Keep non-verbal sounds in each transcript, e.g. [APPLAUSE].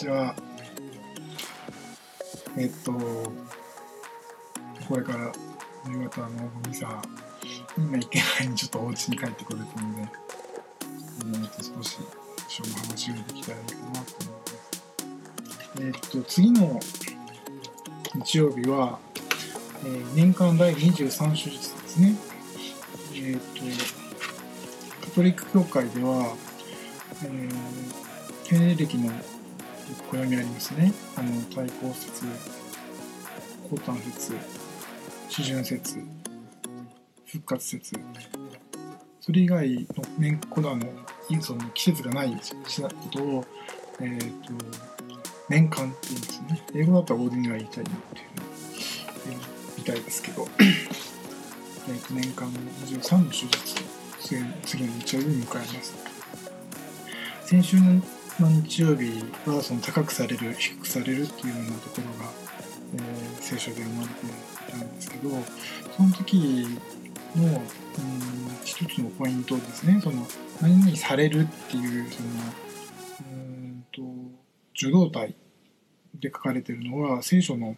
ちは。えっと、これから夕方のミサ、今行けないにちょっとお家に帰ってくれたので、えっと少し一緒に話ができたらいいかなと思います。えっと、次の日曜日は、えー年間第23手術ですね。えっと、カトリック教会では、えー経歴の暦ありますね。あの、対抗説、高端説、四旬説、復活説、それ以外の年このあのその季節がないことを、えー、と年間って言うんですね。英語だったらオーディナリータイムっていうふうに言うみたいですけど、[COUGHS] えーと年間の23の手術次次の日曜日に迎えます。先週の日曜日はその高くされる低くされるっていうようなところが、えー聖書で生まれていたんですけどその時のうん一つのポイントですね。その何々されるっていうそのうんと受動体で書かれてるのは聖書の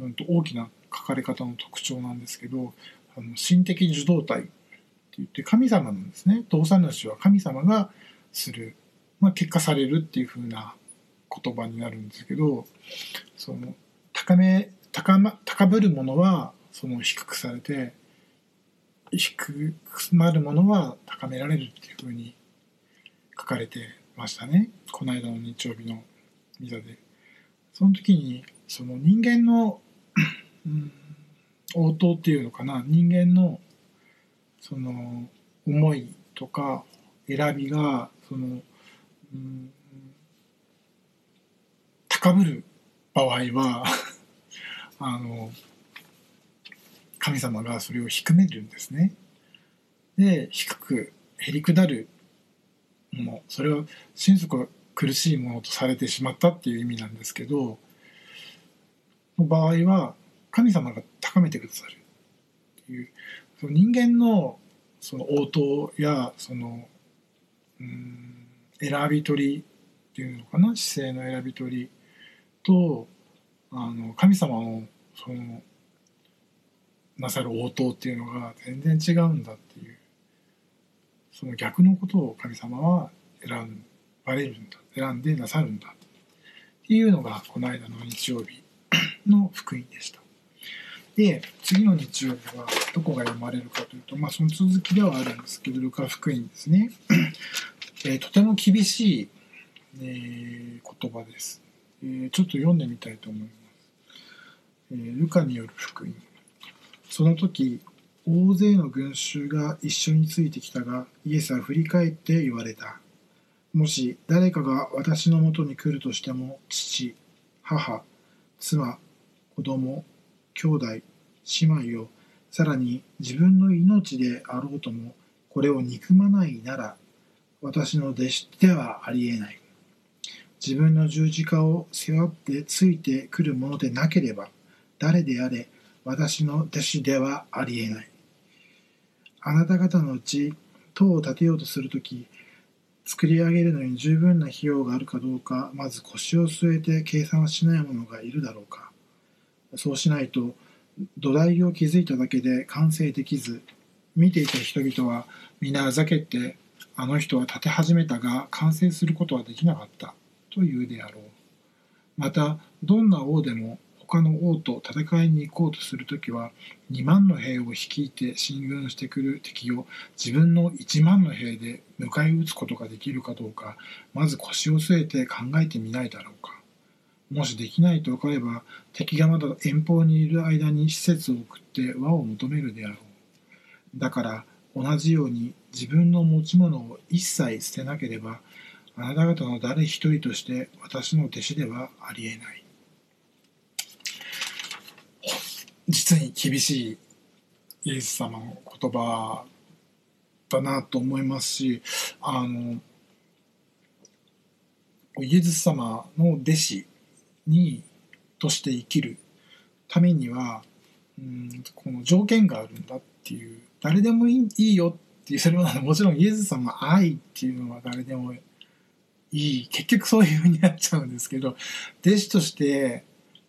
うんと大きな書かれ方の特徴なんですけどあの心的受動体って言って神様なんですね。動作主は神様がする、まあ、結果されるっていう風な言葉になるんですけどその高め高,、ま、高ぶるものはその低くされて低くなるものは高められるっていう風に書かれてましたねこの間の日曜日のビザで。その時にその人間の、うん、応答っていうのかな人間のその思いとか選びがその、うん、高ぶる場合は [LAUGHS] あの神様がそれを低めるんですね。で低くへりくだるものそれを心底苦しいものとされてしまったっていう意味なんですけどの場合は神様が高めてくださるっていうその人間のその応答やそのうん選び取りっていうのかな？姿勢の選び取りとあの神様のそのなさる応答っていうのが全然違うんだっていうその逆のことを神様は選ばれるんだ選んでなさるんだっていうのがこの間の日曜日の福音でした。で次の日曜日はどこが読まれるかというと、まあ、その続きではあるんですけどルカ福音ですね、えーとても厳しい、えー言葉です、えーちょっと読んでみたいと思います、えルカによる福音。その時大勢の群衆が一緒についてきたがイエスは振り返って言われた。もし誰かが私のもとに来るとしても父母妻子供兄弟姉妹をさらに自分の命であろうともこれを憎まないなら私の弟子ではありえない。自分の十字架を背負ってついてくるものでなければ誰であれ私の弟子ではありえない。あなた方のうち塔を建てようとするとき作り上げるのに十分な費用があるかどうかまず腰を据えて計算しない者がいるだろうか。そうしないと土台を築いただけで完成できず見ていた人々は皆あざけてあの人は建て始めたが完成することはできなかった。というであろう。またどんな王でも他の王と戦いに行こうとするときは2万の兵を率いて進軍してくる敵を自分の1万の兵で迎え撃つことができるかどうかまず腰を据えて考えてみないだろうか。もしできないと分かれば敵がまだ遠方にいる間に施設を送って和を求めるであろう。だから同じように自分の持ち物を一切捨てなければあなた方の誰一人として私の弟子ではありえない。実に厳しいイエス様の言葉だなと思いますしあのイエス様の弟子にとして生きるためにはうんこの条件があるんだっていう誰でもいいいいよっていうそれはもちろんイエス様愛っていうのは誰でもいい結局そういうふうになっちゃうんですけど [LAUGHS] 弟子として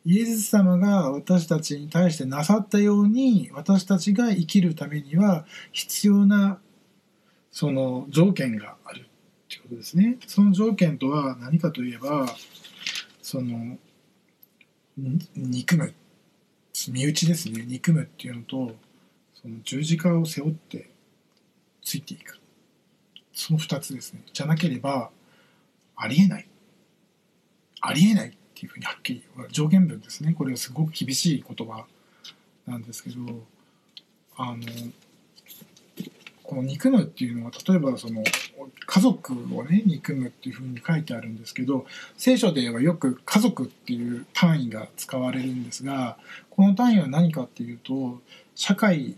イエス様が私たちに対してなさったように私たちが生きるためには必要なその条件があるっていうことですね。その条件とは何かといえばその憎む身内ですね憎むっていうのとその十字架を背負ってついていく。その2つですね。じゃなければありえない。ありえないっていうふうにはっきり上限文ですね。これはすごく厳しい言葉なんですけどあのこの憎むっていうのは例えばその家族をね憎むっていうふうに書いてあるんですけど聖書ではよく家族っていう単位が使われるんですがこの単位は何かっていうと社会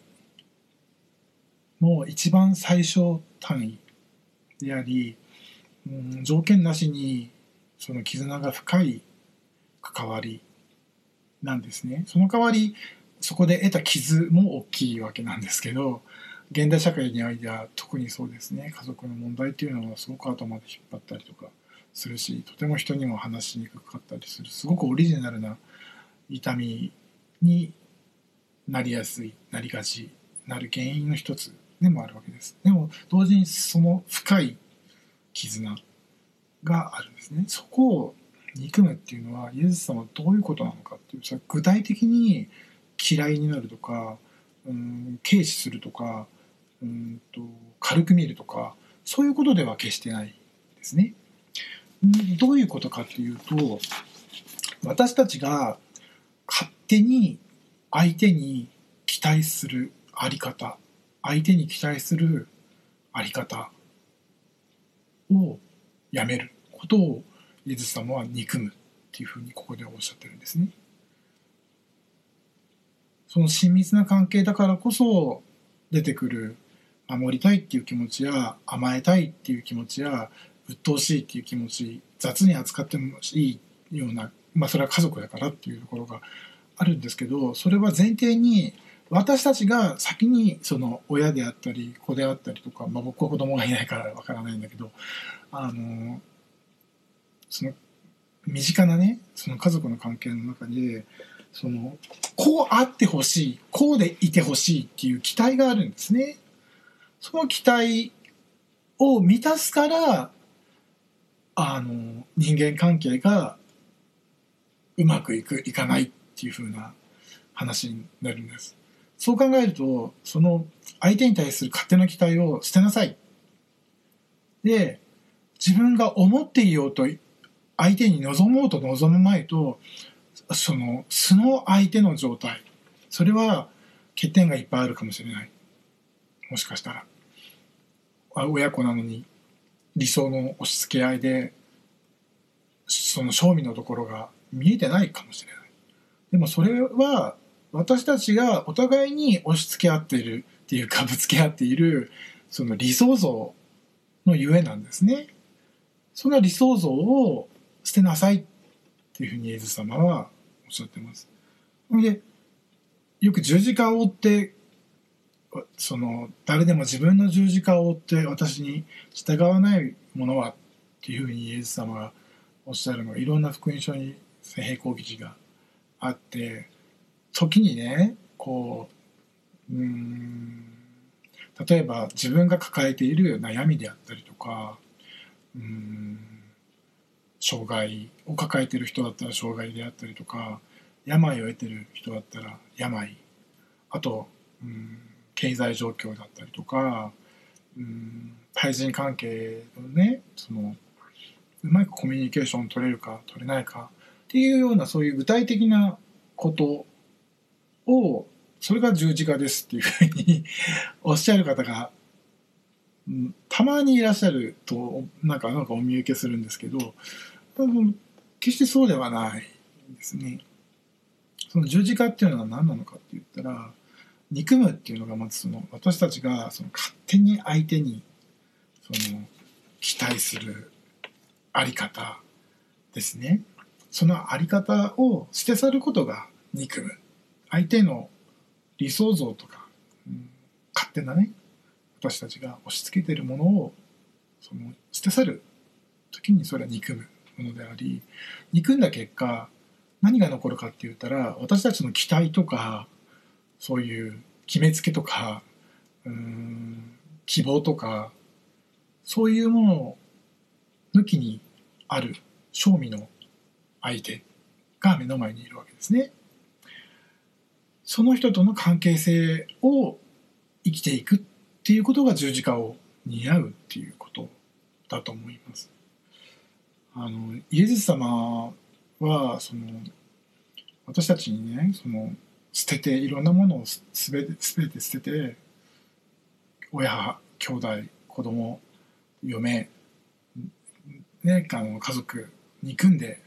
の一番最小単位であり、うん、条件なしにその絆が深い関わりなんですね。その代わりそこで得た傷も大きいわけなんですけど現代社会においては特にそうですね家族の問題っていうのはすごく頭で引っ張ったりとかするしとても人にも話しにくかったりするすごくオリジナルな痛みになりやすいなりがちなる原因の一つでもあるわけですでも同時にその深い絆があるんですねそこを憎むっていうのはイエス様はどういうことなのかっていう具体的に嫌いになるとかうん軽視するとかうんと軽く見るとかそういうことでは決してないですね。どういうことかっていうと私たちが勝手に相手に期待するあり方相手に期待するあり方をやめることをイエス様は憎むっていうふうにここでおっしゃってるんですね。その親密な関係だからこそ出てくる守りたいっていう気持ちや甘えたいっていう気持ちや鬱陶しいっていう気持ち雑に扱ってもいいようなまあそれは家族だからっていうところがあるんですけどそれは前提に私たちが先にその親であったり子であったりとか、まあ、僕は子供がいないからわからないんだけどあのその身近なねその家族の関係の中でそのこうあってほしいこうでいてほしいっていう期待があるんですね。その期待を満たすからあの人間関係がうまくいくいかないっていう風な話になるんです。そう考えるとその相手に対する勝手な期待を捨てなさい。で自分が思っていようと相手に望もうと望むまいとその素の相手の状態。それは欠点がいっぱいあるかもしれない。もしかしたら。親子なのに理想の押し付け合いでその正味のところが見えてないかもしれない。でもそれは私たちがお互いに押し付け合っているっていうかぶつけ合っているその理想像のゆえなんですねその理想像を捨てなさいっていうふうにイエス様はおっしゃってます。でよく十字架を追ってその誰でも自分の十字架を追って私に従わないものはっていうふうにイエス様がおっしゃるのがいろんな福音書に並行記事があって時にねこううん例えば自分が抱えている悩みであったりとかうん障害を抱えてる人だったら障害であったりとか病を得てる人だったら病あと、うん、経済状況だったりとか、うん、対人関係のねそのうまくコミュニケーション取れるか取れないかっていうようなそういう具体的なことをそれが十字架ですっていうふうにおっしゃる方が、うん、たまにいらっしゃるとなんかなんかお見受けするんですけど多分決してそうではないですね。その十字架っていうのは何なのかって言ったら憎むっていうのがまずその私たちがその勝手に相手にその期待するあり方ですね。そのあり方を捨て去ることが憎む。相手の理想像とか、うん、勝手なね私たちが押し付けてるものをその捨て去る時にそれは憎むものであり憎んだ結果何が残るかって言ったら私たちの期待とかそういう決めつけとかうん希望とかそういうものを抜きにある正味の相手が目の前にいるわけですね。その人との関係性を生きていくっていうことが十字架を担うっていうことだと思います。あのイエス様はその私たちにねその捨てていろんなものをすべて全て捨てて親兄弟子供嫁ねあの家族憎んで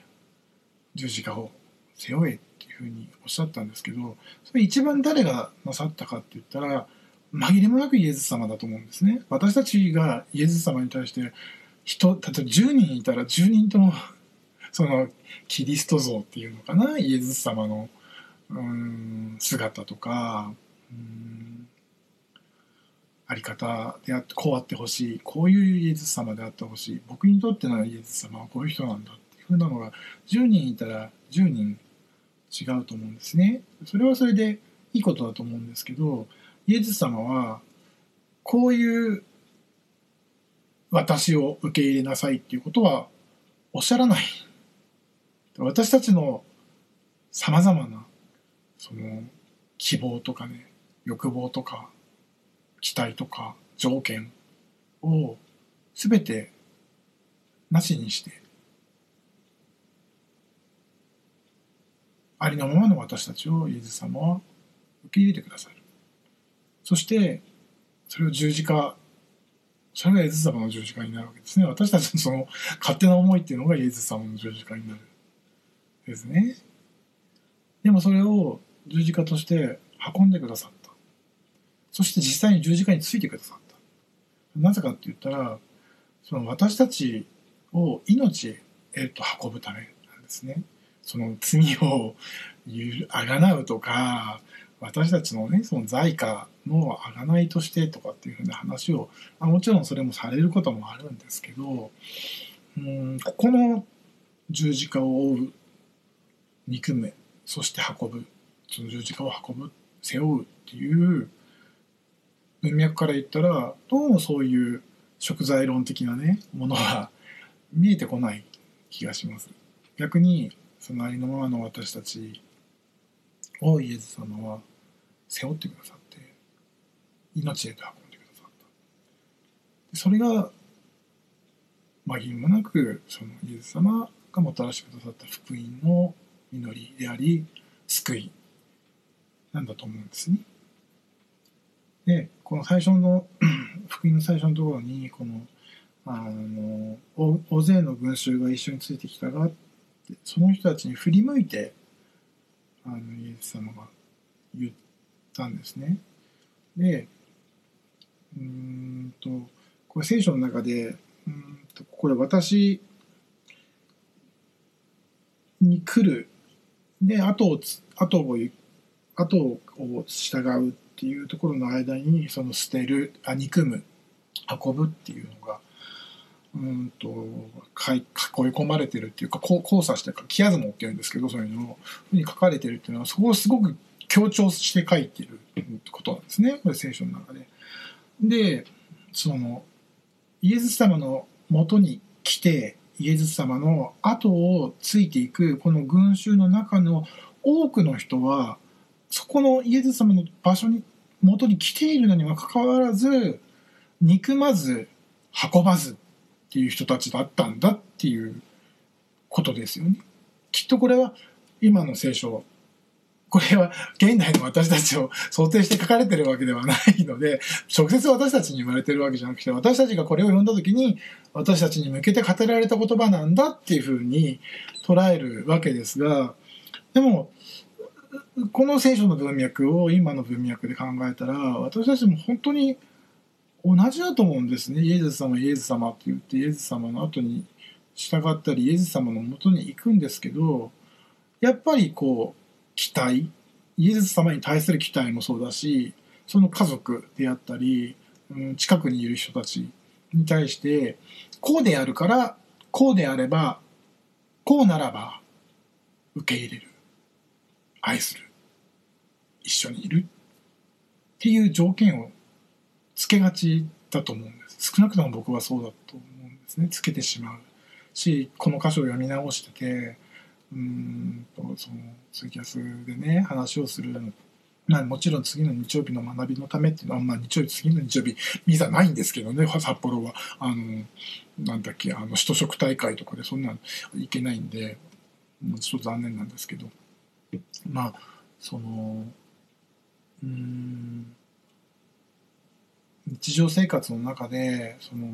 十字架を背負えいうふうにおっしゃったんですけどそれ一番誰がなさったかって言ったら紛れもなくイエス様だと思うんですね。私たちがイエス様に対して人例えば10人いたら10人ともそのキリスト像っていうのかな？イエス様のうん姿とかうんあり方であってこうあってほしい。こういうイエス様であってほしい。僕にとってのイエス様はこういう人なんだっていうふうなのが10人いたら10人違うと思うんですね。それはそれでいいことだと思うんですけどイエス様はこういう私を受け入れなさいっていうことはおっしゃらない。私たちのさまざまなその希望とかね欲望とか期待とか条件を全てなしにしてありのままの私たちをイエス様は受け入れてくださるそしてそれを十字架それがイエス様の十字架になるわけですね。私たちのその勝手な思いっていうのがイエス様の十字架になる。ですね。でもそれを十字架として運んでくださった。そして実際に十字架についてくださった。なぜかって言ったらその私たちを命へと運ぶためなんですね。その罪をあがなうとか私たちのねその在家のあがないとしてとかっていうふうな話を、あ、もちろんそれもされることもあるんですけどうんここの十字架を追う憎めそして運ぶその十字架を運ぶ背負うっていう文脈から言ったらどうもそういう食材論的なねものは見えてこない気がします。逆にそのありのままの私たちをイエス様は背負ってくださって命へと運んでくださったそれが紛れもなくそのイエス様がもたらしてくださった福音の祈りであり救いなんだと思うんですね。でこの最初の [CLEARS THROAT] 福音の最初のところにこのあの大勢の群衆が一緒についてきたがってその人たちに振り向いてあのイエス様が言ったんですね。でうんとこれ聖書の中でうんとこれ私に来るで後を後を後を従うっていうところの間にその捨てるあ憎む運ぶっていうのがうんと囲い込まれてるっていうか交差してるかキアズモっていうんですけどそういうのに書かれてるっていうのはそこをすごく強調して書いてることなんですねこれ聖書の中で。でそのイエス様のもとに来てイエス様の後をついていくこの群衆の中の多くの人はそこのイエス様の場所に元に来ているのにもかかわらず憎まず運ばずっていう人たちだったんだっていうことですよね。きっとこれは今の聖書これは現代の私たちを想定して書かれてるわけではないので直接私たちに言われてるわけじゃなくて私たちがこれを読んだ時に私たちに向けて語られた言葉なんだっていうふうに捉えるわけですがでもこの聖書の文脈を今の文脈で考えたら私たちも本当に同じだと思うんですね。イエス様イエス様って言ってイエス様の後に従ったりイエス様のもとに行くんですけどやっぱりこう期待イエス様に対する期待もそうだしその家族であったり、うん、近くにいる人たちに対してこうであるからこうであればこうならば受け入れる愛する一緒にいるっていう条件をつけがちだと思うんです。少なくとも僕はそうだと思うんですね。つけてしまうしこの箇所を読み直しててうんとそのツイキャスでね話をするのまあ、もちろん次の日曜日の学びのためっていうのは、まあ、日曜日次の日曜日ビザないんですけどね札幌は。あのなんだっけあの首都食大会とかでそんなのいけないんでちょっと残念なんですけど。まあそのうん。日常生活の中でその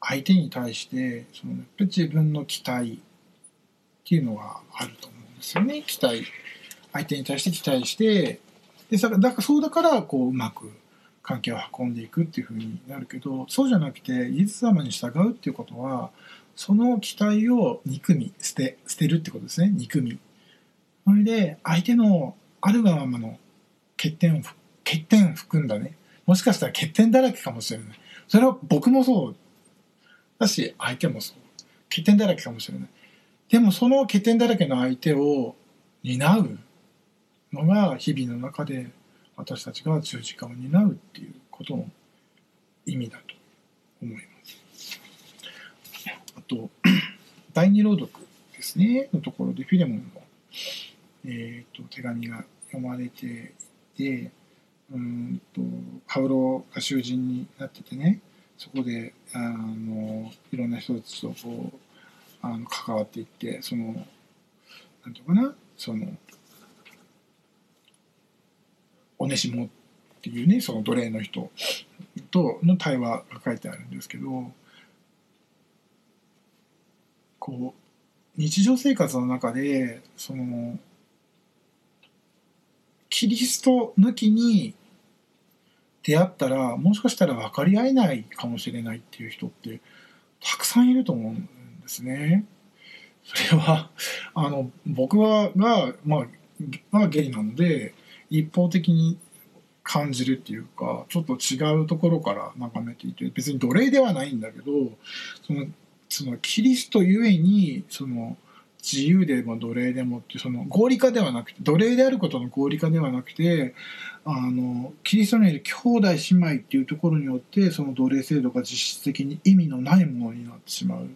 相手に対してそのやっぱり自分の期待っていうのがあると思うんですよね。期待相手に対して期待してでだからそうだからこううまく関係を運んでいくっていうふうになるけどそうじゃなくてイエス様に従うっていうことはその期待を憎み捨て捨てるってことですね。憎み。それで相手のあるがままの欠点を欠点を含んだね。もしかしたら欠点だらけかもしれない。それは僕もそうだし相手もそう。欠点だらけかもしれない。でもその欠点だらけの相手を担うのが日々の中で私たちが十字架を担うっていうことの意味だと思います。あと [CLEARS THROAT] 第二朗読ですねのところでフィレモンの、えーと、手紙が読まれていてうんとパウロが囚人になっててねそこであのいろんな人たちとこうあの関わっていってそのなんていうかなそのオネシモっていうねその奴隷の人との対話が書いてあるんですけどこう日常生活の中でそのキリスト抜きに出会ったらもしかしたら分かり合えないかもしれないっていう人ってたくさんいると思うんですね。それはあの僕はが、まあ、がゲイなので一方的に感じるっていうかちょっと違うところから眺めていて別に奴隷ではないんだけどそのそのキリストゆえにその自由でも奴隷でもってその合理化ではなくて奴隷であることの合理化ではなくてあのキリストにいる兄弟姉妹っていうところによってその奴隷制度が実質的に意味のないものになってしまう。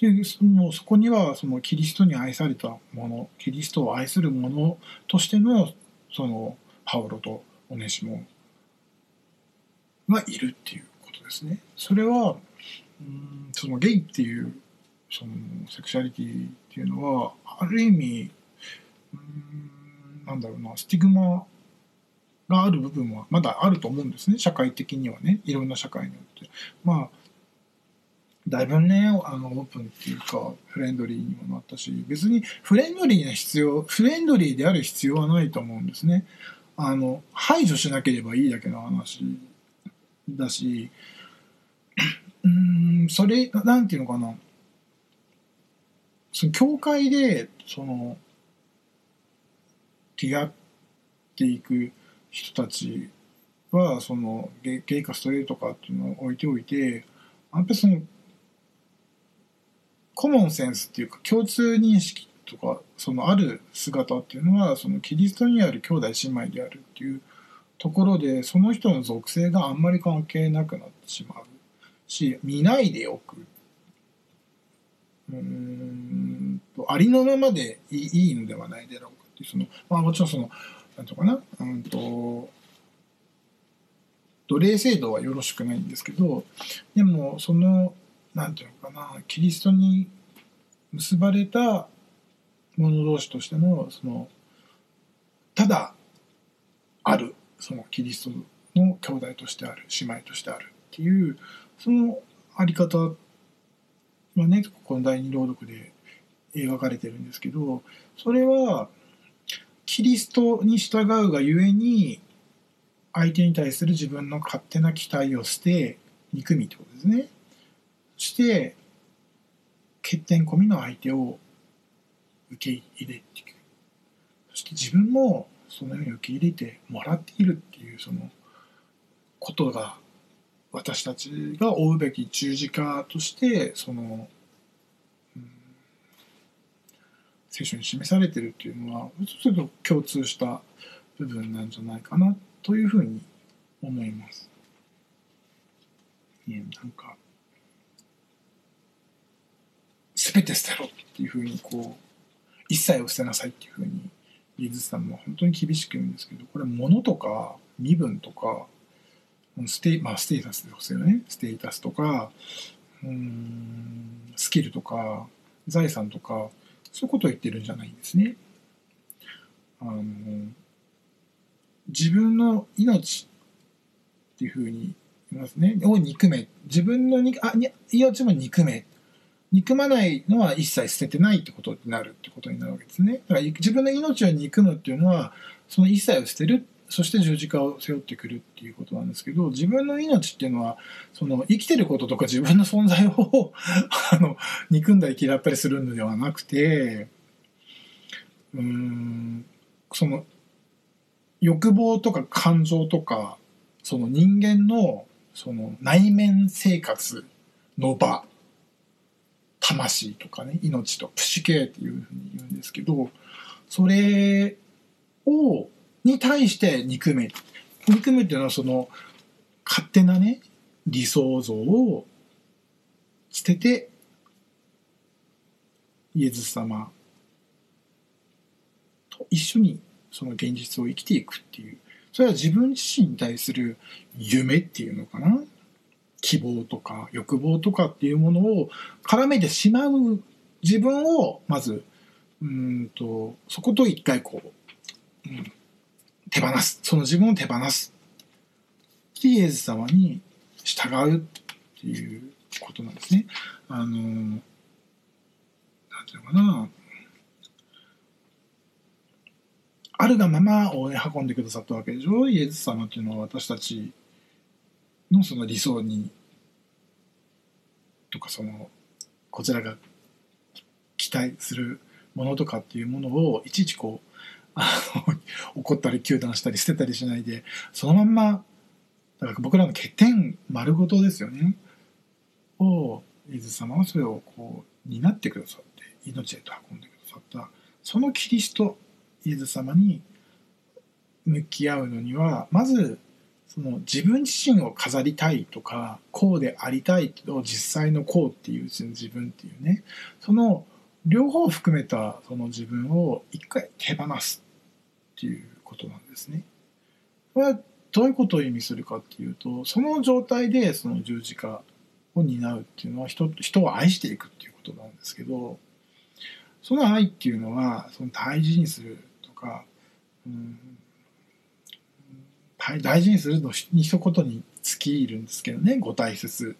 でもうそこにはそのキリストに愛されたものキリストを愛するものとしてのそのパウロとオネシモがいるっていうことですね。それはうんそのゲイっていうそのセクシャリティっていうのはある意味うんなんだろうなスティグマがある部分はまだあると思うんですね社会的にはねいろんな社会によって。まあだいぶねあのオープンっていうかフレンドリーにもなったし別にフレンドリーな必要フレンドリーである必要はないと思うんですねあの排除しなければいいだけの話だし [CLEARS THROAT] うんそれなんていうのかなその教会でその出会っていく人たちはそのゲイかストレートかっていうのを置いておいてやっぱそのコモンセンスっていうか共通認識とかそのある姿っていうのはそのキリストにある兄弟姉妹であるっていうところでその人の属性があんまり関係なくなってしまうし見ないでおく。うん。ありのままでいいのではないだろうかっていうそのまあもちろんそのなんとかなうんと奴隷制度はよろしくないんですけどでもそのなんていうのかなキリストに結ばれた者同士としてのそのただあるそのキリストの兄弟としてある姉妹としてあるっていうそのあり方はねこの第二朗読で描かれてるんですけどそれはキリストに従うがゆえに相手に対する自分の勝手な期待を捨て憎みってことですね。そして欠点込みの相手を受け入れていくそして自分もそのように受け入れてもらっているっていうそのことが私たちが追うべき十字架としてその、うん、聖書に示されてるっていうのはちょっと共通した部分なんじゃないかなというふうに思います。ね、なんか全て捨てろっていうふうにこう一切を捨てなさいっていうふうにイエズさんも本当に厳しく言うんですけどこれ物とか身分とかステ,、まあ、ステータスですよねステータスとかうんスキルとか財産とかそういうことを言ってるんじゃないんですね。あの自分の命っていうふうに言いますね。を憎め。自分のにあに命も憎め。憎まないのは一切捨ててないってことになるってことになるわけですね。だから自分の命を憎むっていうのは、その一切を捨てる、そして十字架を背負ってくるっていうことなんですけど、自分の命っていうのは、その生きてることとか自分の存在を [LAUGHS] あの、憎んだり嫌ったりするのではなくて、うん、その、欲望とか感情とか、その人間のその内面生活の場魂とかね命とプシケっていうふうに言うんですけどそれをに対して憎め。憎めっていうのはその勝手なね理想像を捨ててイエズス様と一緒にその現実を生きていくっていう。それは自分自身に対する夢っていうのかな。希望とか欲望とかっていうものを絡めてしまう。自分をまずうんとそこと一回こう、うん、手放す。その自分を手放す。イエズ様に従うっていうことなんですね。あのなんていうのかな。あるがままを、ね、運んでくださったわけでしょ。イエス様っていうのは私たちのその理想にとかそのこちらが期待するものとかっていうものをいちいちこうあ [LAUGHS] の怒ったり糾弾したり捨てたりしないでそのまんまだから僕らの欠点丸ごとですよね。をイエス様はそれをこう担ってくださって命へと運んでくださった。そのキリストイエス様に向き合うのにはまずその自分自身を飾りたいとかこうでありたいけど実際のこうっていう自分っていうね。その両方含めたその自分を一回手放す。っていうことなんですね。これはどういうことを意味するかっていうとその状態でその十字架を担うっていうのは人人を愛していくっていうことなんですけどその愛っていうのはその大事にするとか、うん、大事にするのに一言に尽きるんですけどねご大切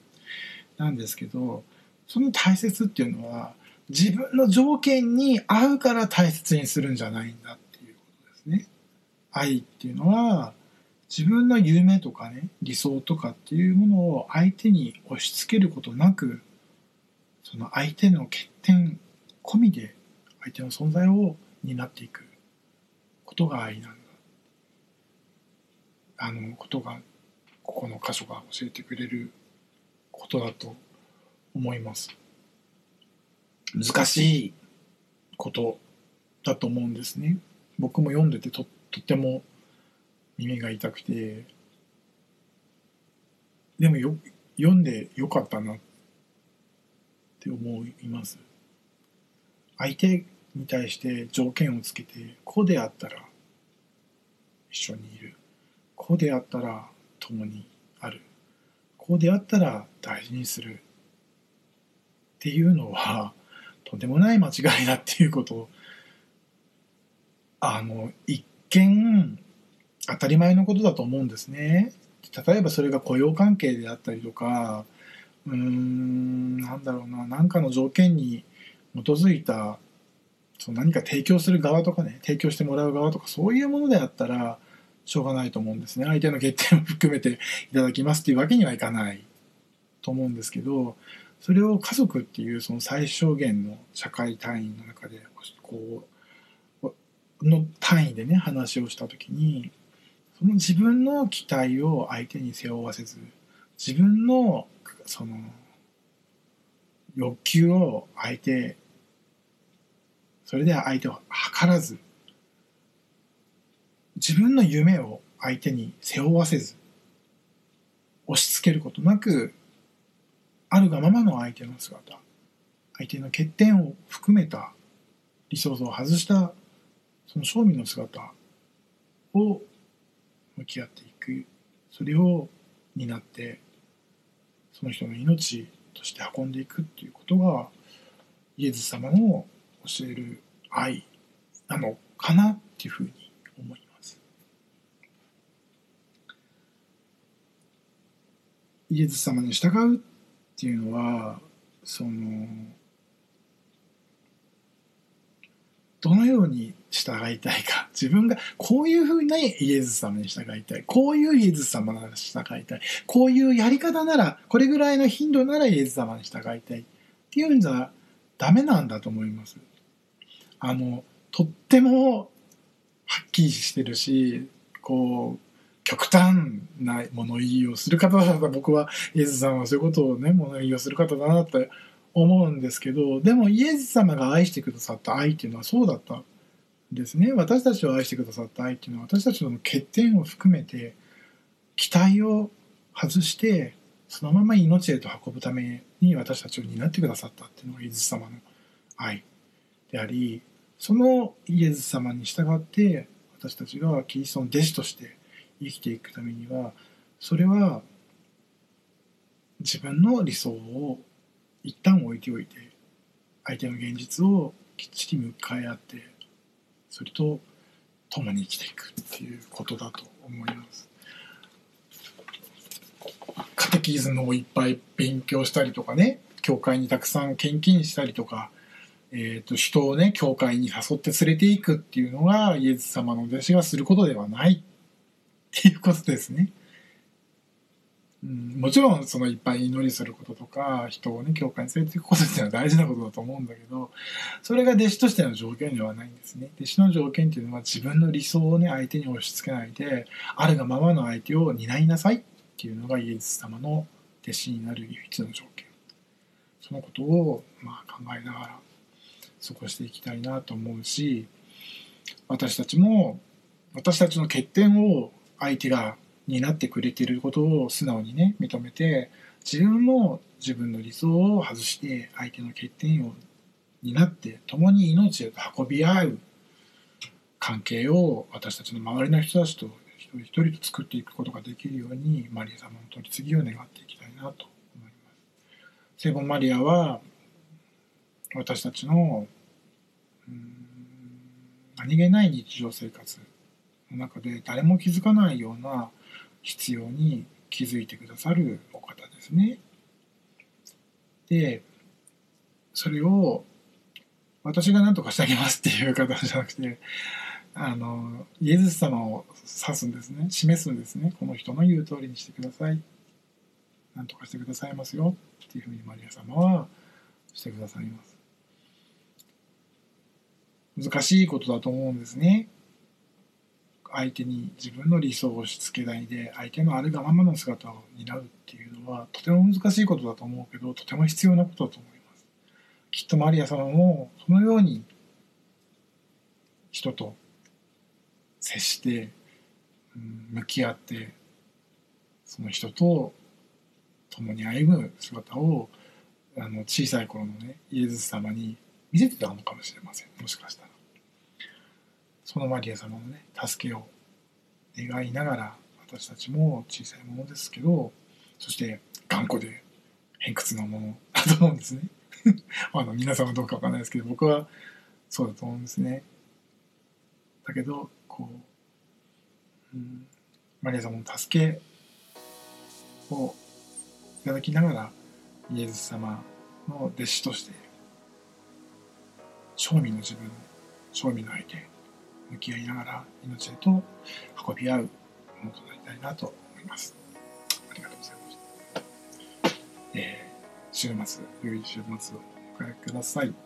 なんですけどその大切っていうのは自分の条件に合うから大切にするんじゃないんだっ。愛っていうのは自分の夢とかね理想とかっていうものを相手に押し付けることなくその相手の欠点込みで相手の存在を担っていくことが愛なんだ。あのことがここの箇所が教えてくれることだと思います。難しいことだと思うんですね。僕も読んでてととても耳が痛くて。でもよ読んでよかったなって思います。相手に対して条件をつけてこうであったら一緒にいる。こうであったら共にある。こうであったら大事にする。っていうのはとんでもない間違いだっていうことをあの一見当たり前のことだと思うんですね。例えばそれが雇用関係であったりとかうーんなんだろうな何かの条件に基づいたその何か提供する側とかね提供してもらう側とかそういうものであったらしょうがないと思うんですね相手の欠点を含めて [LAUGHS] いただきますっていうわけにはいかないと思うんですけどそれを家族っていうその最小限の社会単位の中でこうの単位でね話をした時にその自分の期待を相手に背負わせず自分のその欲求を相手それでは相手を図らず自分の夢を相手に背負わせず押し付けることなくあるがままの相手の姿相手の欠点を含めた理想像を外したその正味の姿を向き合っていくそれを担ってその人の命として運んでいくっていうことがイエズ様の教える愛なのかなっていうふうに思います。イエズ様に従うっていうのはそのどのように従いたいか。自分がこういうふうなイエズ様に従いたい。こういうイエズ様に従いたい。こういうやり方ならこれぐらいの頻度ならイエズ様に従いたい。っていうんじゃダメなんだと思います。あのとってもはっきりしてるしこう極端な物言いをする方だった僕はイエズさんはそういうことをね物言いをする方だなって思うんですけどでもイエズ様が愛してくださった愛っていうのはそうだったんですね。私たちを愛してくださった愛っていうのは私たちの欠点を含めて期待を外してそのまま命へと運ぶために私たちを担ってくださったっていうのがイエズ様の愛でありそのイエズ様に従って私たちがキリストの弟子として生きていくためにはそれは自分の理想を一旦置いておいて相手の現実をきっちり向かい合ってそれと共に生きていくっていうことだと思います。カテキズムをいっぱい勉強したりとかね教会にたくさん献金したりとか、えーと、人をね教会に誘って連れていくっていうのがイエス様の弟子がすることではないっていうことですね。うん、もちろんそのいっぱい祈りすることとか人をね教会に連れていくことっていうのは大事なことだと思うんだけどそれが弟子としての条件ではないんですね。弟子の条件っていうのは自分の理想をね相手に押し付けないであるがままの相手を担いなさいっていうのがイエス様の弟子になる唯一の条件。そのことをまあ考えながら過ごしていきたいなと思うし私たちも私たちの欠点を相手が担ってくれていることを素直にね認めて自分も自分の理想を外して相手の欠点を担って共に命へと運び合う関係を私たちの周りの人たちと一人一人と作っていくことができるようにマリア様の取り次ぎを願っていきたいなと思います。聖母マリアは私たちの何気ない日常生活の中で誰も気づかないような必要に気づいてくださるお方ですね。でそれを私が何とかしてあげますっていう方じゃなくてあのイエズス様を指すんですね。示すんですね。この人の言う通りにしてください。何とかしてくださいますよっていうふうにマリア様はしてくださいます。難しいことだと思うんですね。相手に自分の理想を押し付けないで相手のあるがままの姿を担うっていうのはとても難しいことだと思うけどとても必要なことだと思いますきっとマリア様もそのように人と接して、向き合ってその人と共に歩む姿をあの小さい頃のねイエズス様に見せてたのかもしれませんもしかしたら。そのマリア様のね助けを願いながら私たちも小さいものですけどそして頑固で偏屈なものだと思うんですね。[LAUGHS] あの皆さんはどうかわかんないですけど僕はそうだと思うんですね。だけどこう、うん、マリア様の助けをいただきながらイエズス様の弟子として正味の自分正味の相手向き合いながら命へと運び合うものとなりたいなと思います。ありがとうございました。えー、週末、良い週末をお迎えください。